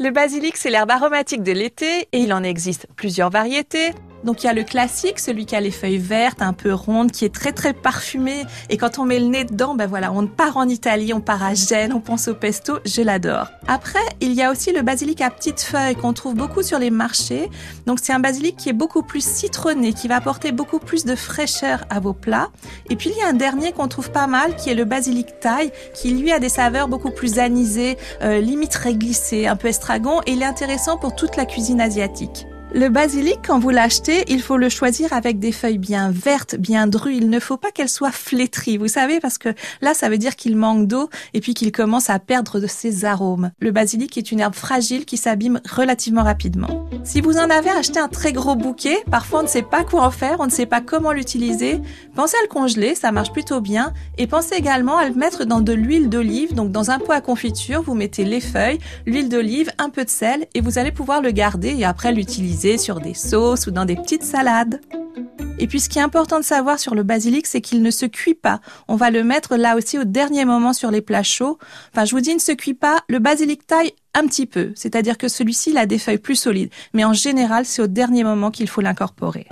Le basilic, c'est l'herbe aromatique de l'été et il en existe plusieurs variétés. Donc il y a le classique, celui qui a les feuilles vertes, un peu rondes, qui est très très parfumé. Et quand on met le nez dedans, ben voilà, on part en Italie, on part à Gênes, on pense au pesto, je l'adore. Après, il y a aussi le basilic à petites feuilles qu'on trouve beaucoup sur les marchés. Donc c'est un basilic qui est beaucoup plus citronné, qui va apporter beaucoup plus de fraîcheur à vos plats. Et puis il y a un dernier qu'on trouve pas mal, qui est le basilic thaï, qui lui a des saveurs beaucoup plus anisées, euh, limite réglissées, un peu estragon, et il est intéressant pour toute la cuisine asiatique. Le basilic, quand vous l'achetez, il faut le choisir avec des feuilles bien vertes, bien drues. Il ne faut pas qu'elles soient flétries, vous savez, parce que là, ça veut dire qu'il manque d'eau et puis qu'il commence à perdre de ses arômes. Le basilic est une herbe fragile qui s'abîme relativement rapidement. Si vous en avez acheté un très gros bouquet, parfois on ne sait pas quoi en faire, on ne sait pas comment l'utiliser. Pensez à le congeler, ça marche plutôt bien. Et pensez également à le mettre dans de l'huile d'olive, donc dans un pot à confiture, vous mettez les feuilles, l'huile d'olive, un peu de sel et vous allez pouvoir le garder et après l'utiliser sur des sauces ou dans des petites salades. Et puis ce qui est important de savoir sur le basilic, c'est qu'il ne se cuit pas. On va le mettre là aussi au dernier moment sur les plats chauds. Enfin, je vous dis, ne se cuit pas. Le basilic taille un petit peu, c'est-à-dire que celui-ci, a des feuilles plus solides. Mais en général, c'est au dernier moment qu'il faut l'incorporer.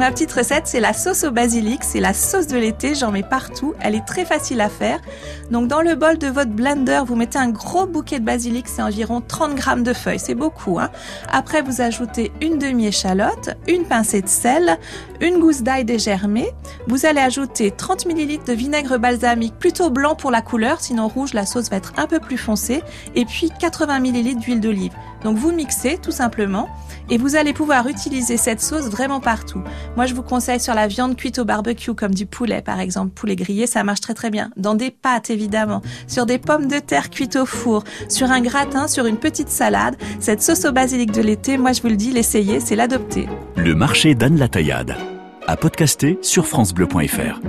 Ma petite recette, c'est la sauce au basilic. C'est la sauce de l'été, j'en mets partout. Elle est très facile à faire. Donc dans le bol de votre blender, vous mettez un gros bouquet de basilic, c'est environ 30 grammes de feuilles, c'est beaucoup. Hein Après, vous ajoutez une demi-échalote, une pincée de sel, une gousse d'ail dégermée. Vous allez ajouter 30 ml de vinaigre balsamique, plutôt blanc pour la couleur, sinon rouge, la sauce va être un peu plus foncée. Et puis 80 ml d'huile d'olive. Donc vous mixez tout simplement et vous allez pouvoir utiliser cette sauce vraiment partout. Moi, je vous conseille sur la viande cuite au barbecue, comme du poulet, par exemple. Poulet grillé, ça marche très très bien. Dans des pâtes, évidemment. Sur des pommes de terre cuites au four. Sur un gratin, sur une petite salade. Cette sauce au basilic de l'été, moi, je vous le dis, l'essayer, c'est l'adopter. Le marché d'Anne Taillade. À podcaster sur FranceBleu.fr.